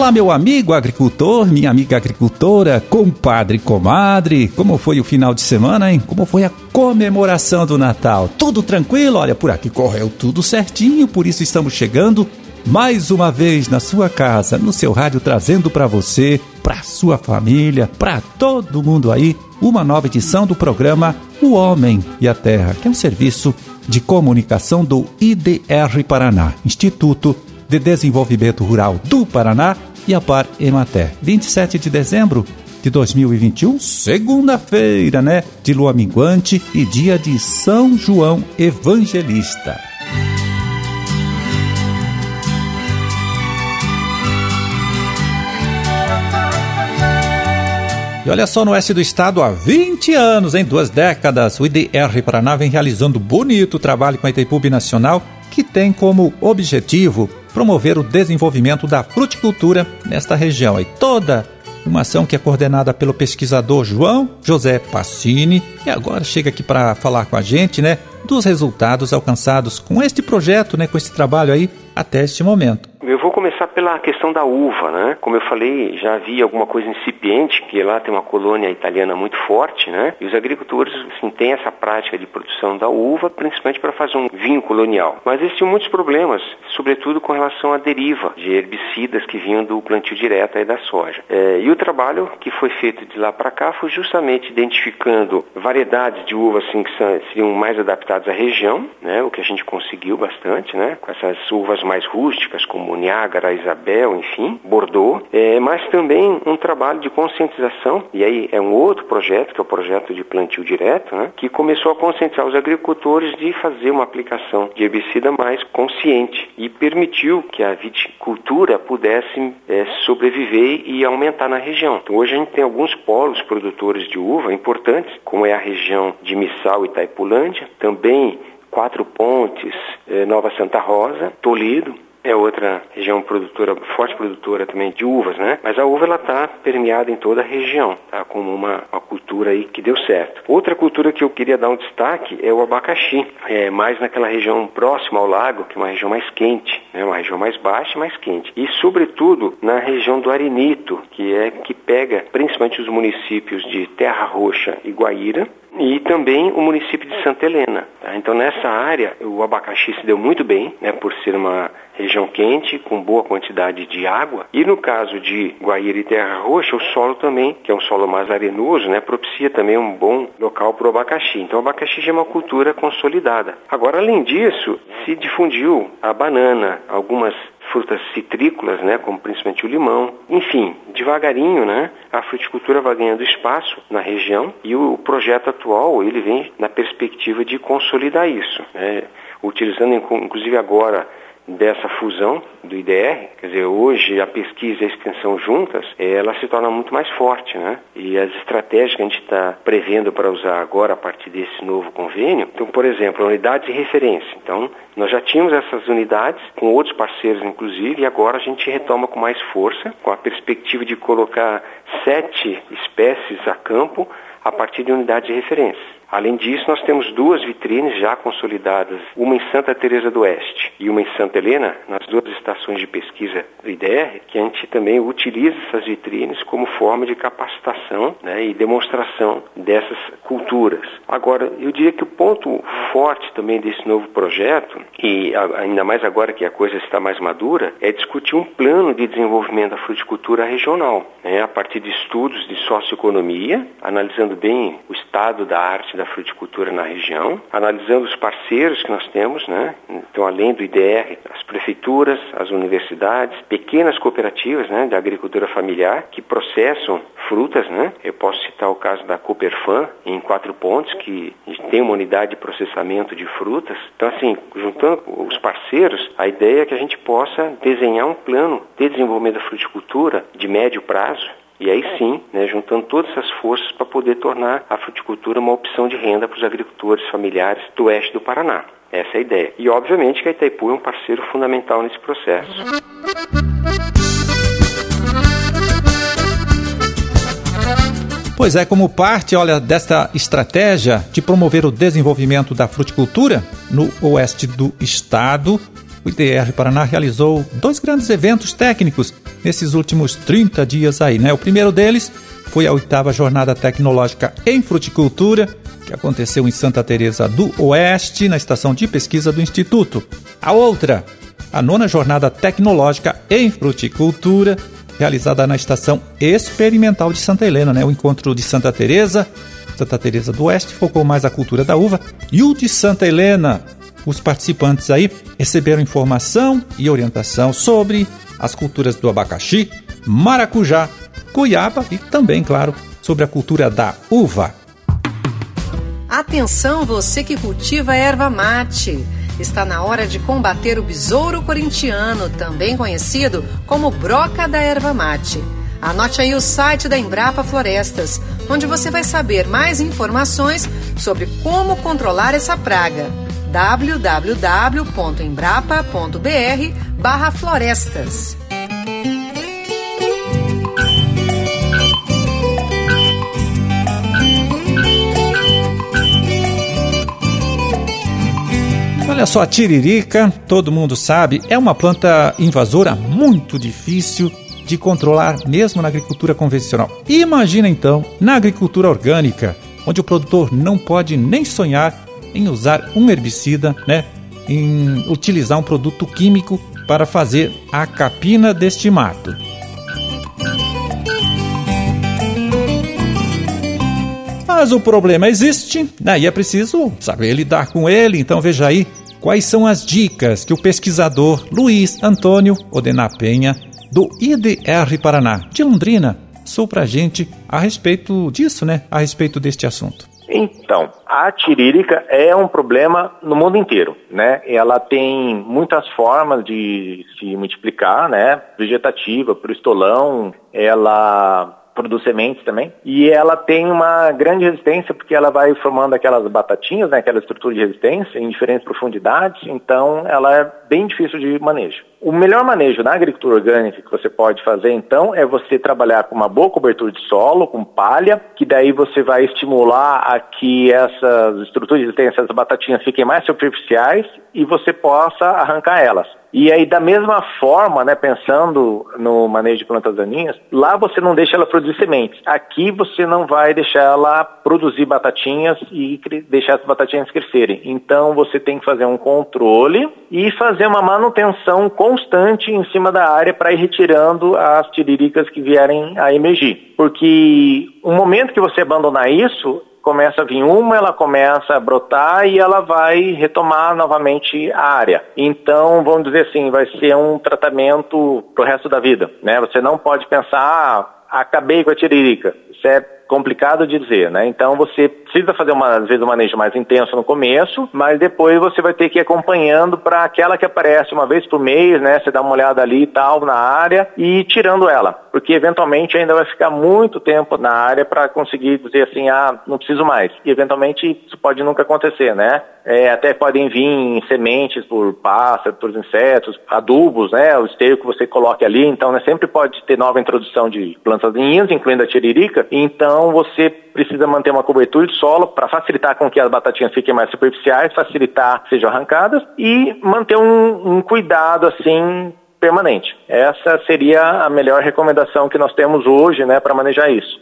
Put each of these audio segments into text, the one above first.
Olá, meu amigo agricultor, minha amiga agricultora, compadre, comadre. Como foi o final de semana, hein? Como foi a comemoração do Natal? Tudo tranquilo? Olha, por aqui correu tudo certinho, por isso estamos chegando mais uma vez na sua casa, no seu rádio, trazendo para você, para sua família, para todo mundo aí, uma nova edição do programa O Homem e a Terra, que é um serviço de comunicação do IDR Paraná, Instituto de Desenvolvimento Rural do Paraná e a Par Emater. 27 de dezembro de 2021, segunda-feira, né? De lua minguante e dia de São João Evangelista. E olha só, no oeste do estado, há 20 anos, em duas décadas, o IDR Paraná vem realizando bonito trabalho com a Itaipu Nacional, que tem como objetivo promover o desenvolvimento da fruticultura nesta região. E toda uma ação que é coordenada pelo pesquisador João José Passini e agora chega aqui para falar com a gente, né, dos resultados alcançados com este projeto, né, com esse trabalho aí até este momento. Começar pela questão da uva, né? Como eu falei, já havia alguma coisa incipiente, que lá tem uma colônia italiana muito forte, né? E os agricultores assim, têm essa prática de produção da uva, principalmente para fazer um vinho colonial. Mas existiam muitos problemas, sobretudo com relação à deriva de herbicidas que vinham do plantio direto aí da soja. É, e o trabalho que foi feito de lá para cá foi justamente identificando variedades de uvas assim, que seriam mais adaptadas à região, né? O que a gente conseguiu bastante, né? Com essas uvas mais rústicas, como como Niágara, Isabel, enfim, Bordeaux, é, mas também um trabalho de conscientização, e aí é um outro projeto, que é o projeto de plantio direto, né, que começou a conscientizar os agricultores de fazer uma aplicação de herbicida mais consciente e permitiu que a viticultura pudesse é, sobreviver e aumentar na região. Então, hoje a gente tem alguns polos produtores de uva importantes, como é a região de Missal e Taipulândia, também Quatro Pontes, eh, Nova Santa Rosa, Toledo, é outra região produtora, forte produtora também de uvas, né? Mas a uva ela está permeada em toda a região, tá? Como uma, uma, cultura aí que deu certo. Outra cultura que eu queria dar um destaque é o abacaxi, é mais naquela região próxima ao lago, que é uma região mais quente, né? Uma região mais baixa, mais quente. E sobretudo na região do Arenito, que é que pega principalmente os municípios de Terra Roxa e Guaíra, e também o município de Santa Helena. Tá? Então nessa área o abacaxi se deu muito bem, né, por ser uma região quente, com boa quantidade de água. E no caso de Guaíra e Terra Roxa, o solo também, que é um solo mais arenoso, né, propicia também um bom local para o abacaxi. Então o abacaxi já é uma cultura consolidada. Agora, além disso, se difundiu a banana, algumas frutas citrícolas, né, como principalmente o limão. Enfim, devagarinho, né, a fruticultura vai ganhando espaço na região e o projeto atual ele vem na perspectiva de consolidar isso, né, utilizando inclusive agora dessa fusão do IDR, quer dizer, hoje a pesquisa e a extensão juntas, ela se torna muito mais forte, né? E as estratégias que a gente está prevendo para usar agora a partir desse novo convênio, então, por exemplo, unidades de referência. Então, nós já tínhamos essas unidades com outros parceiros, inclusive, e agora a gente retoma com mais força, com a perspectiva de colocar sete espécies a campo a partir de unidades de referência. Além disso, nós temos duas vitrines já consolidadas, uma em Santa Teresa do Oeste e uma em Santa Helena, nas duas estações de pesquisa do IDR, que a gente também utiliza essas vitrines como forma de capacitação né, e demonstração dessas culturas. Agora, eu diria que o ponto forte também desse novo projeto, e ainda mais agora que a coisa está mais madura, é discutir um plano de desenvolvimento da fruticultura regional, né, a partir de estudos de socioeconomia, analisando bem o estado da arte da fruticultura na região, analisando os parceiros que nós temos, né? Então, além do IDR, as prefeituras, as universidades, pequenas cooperativas, né, de agricultura familiar que processam frutas, né? Eu posso citar o caso da Cooperfan em Quatro Pontes, que tem uma unidade de processamento de frutas. Então, assim, juntando os parceiros, a ideia é que a gente possa desenhar um plano de desenvolvimento da fruticultura de médio prazo, e aí sim, né, juntando todas essas forças para poder tornar a fruticultura uma opção de renda para os agricultores familiares do oeste do Paraná. Essa é a ideia. E obviamente que a Itaipu é um parceiro fundamental nesse processo. Pois é, como parte, olha, desta estratégia de promover o desenvolvimento da fruticultura no oeste do estado, o IDR Paraná realizou dois grandes eventos técnicos nesses últimos 30 dias aí, né? O primeiro deles foi a oitava jornada tecnológica em fruticultura, que aconteceu em Santa Teresa do Oeste, na estação de pesquisa do Instituto. A outra, a nona jornada tecnológica em fruticultura, realizada na estação experimental de Santa Helena, né? O encontro de Santa Teresa, Santa Teresa do Oeste focou mais a cultura da uva e o de Santa Helena. Os participantes aí receberam informação e orientação sobre as culturas do abacaxi, maracujá, cuiaba e também, claro, sobre a cultura da uva. Atenção você que cultiva erva mate. Está na hora de combater o besouro corintiano, também conhecido como broca da erva mate. Anote aí o site da Embrapa Florestas, onde você vai saber mais informações sobre como controlar essa praga. www.embrapa.br/florestas. Olha só, a tiririca, todo mundo sabe, é uma planta invasora muito difícil de controlar mesmo na agricultura convencional. Imagina então na agricultura orgânica, onde o produtor não pode nem sonhar em usar um herbicida, né, em utilizar um produto químico para fazer a capina deste mato. Mas o problema existe, daí é preciso saber lidar com ele, então veja aí quais são as dicas que o pesquisador Luiz Antônio Odená Penha, do IDR Paraná, de Londrina, passou para a gente a respeito disso, né? A respeito deste assunto. Então, a tirírica é um problema no mundo inteiro, né? Ela tem muitas formas de se multiplicar, né? Vegetativa, por estolão, ela produz sementes também. E ela tem uma grande resistência porque ela vai formando aquelas batatinhas, né, aquela estrutura de resistência em diferentes profundidades, então ela é bem difícil de manejo. O melhor manejo na agricultura orgânica que você pode fazer, então, é você trabalhar com uma boa cobertura de solo, com palha, que daí você vai estimular a que essas estruturas de resistência, essas batatinhas fiquem mais superficiais e você possa arrancar elas. E aí, da mesma forma, né, pensando no manejo de plantas daninhas, lá você não deixa ela produzir sementes. Aqui você não vai deixar ela produzir batatinhas e deixar as batatinhas crescerem. Então você tem que fazer um controle e fazer uma manutenção constante em cima da área para ir retirando as tiriricas que vierem a emergir. Porque o momento que você abandonar isso, começa a vir uma, ela começa a brotar e ela vai retomar novamente a área. Então, vamos dizer assim, vai ser um tratamento pro resto da vida, né? Você não pode pensar, ah, acabei com a tiririca. Isso é complicado de dizer, né? Então você precisa fazer uma, às vezes um manejo mais intenso no começo, mas depois você vai ter que ir acompanhando para aquela que aparece uma vez por mês, né? Você dá uma olhada ali e tal na área e tirando ela, porque eventualmente ainda vai ficar muito tempo na área para conseguir dizer assim, ah, não preciso mais. E eventualmente isso pode nunca acontecer, né? É, até podem vir sementes por pássaros, por insetos, adubos, né? O esteio que você coloque ali, então né, sempre pode ter nova introdução de plantas daninhas, incluindo a tiririca. Então você precisa manter uma cobertura de solo para facilitar com que as batatinhas fiquem mais superficiais, facilitar que sejam arrancadas e manter um, um cuidado assim permanente. Essa seria a melhor recomendação que nós temos hoje, né, para manejar isso.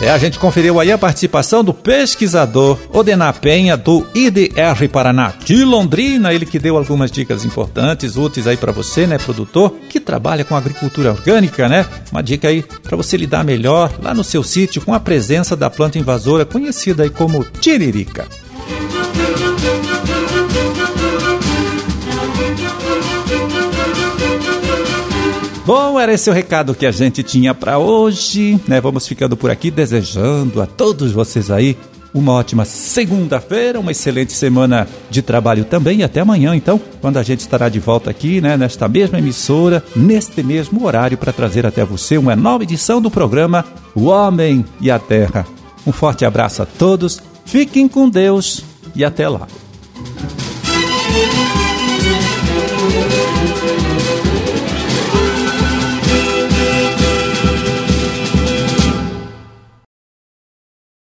É, a gente conferiu aí a participação do pesquisador Odená Penha, do IDR Paraná de Londrina, ele que deu algumas dicas importantes, úteis aí para você, né, produtor, que trabalha com agricultura orgânica, né? Uma dica aí para você lidar melhor lá no seu sítio com a presença da planta invasora conhecida aí como tiririca. Bom, era esse o recado que a gente tinha para hoje, né? Vamos ficando por aqui desejando a todos vocês aí uma ótima segunda-feira, uma excelente semana de trabalho também e até amanhã, então, quando a gente estará de volta aqui, né, nesta mesma emissora, neste mesmo horário para trazer até você uma nova edição do programa O Homem e a Terra. Um forte abraço a todos, fiquem com Deus e até lá.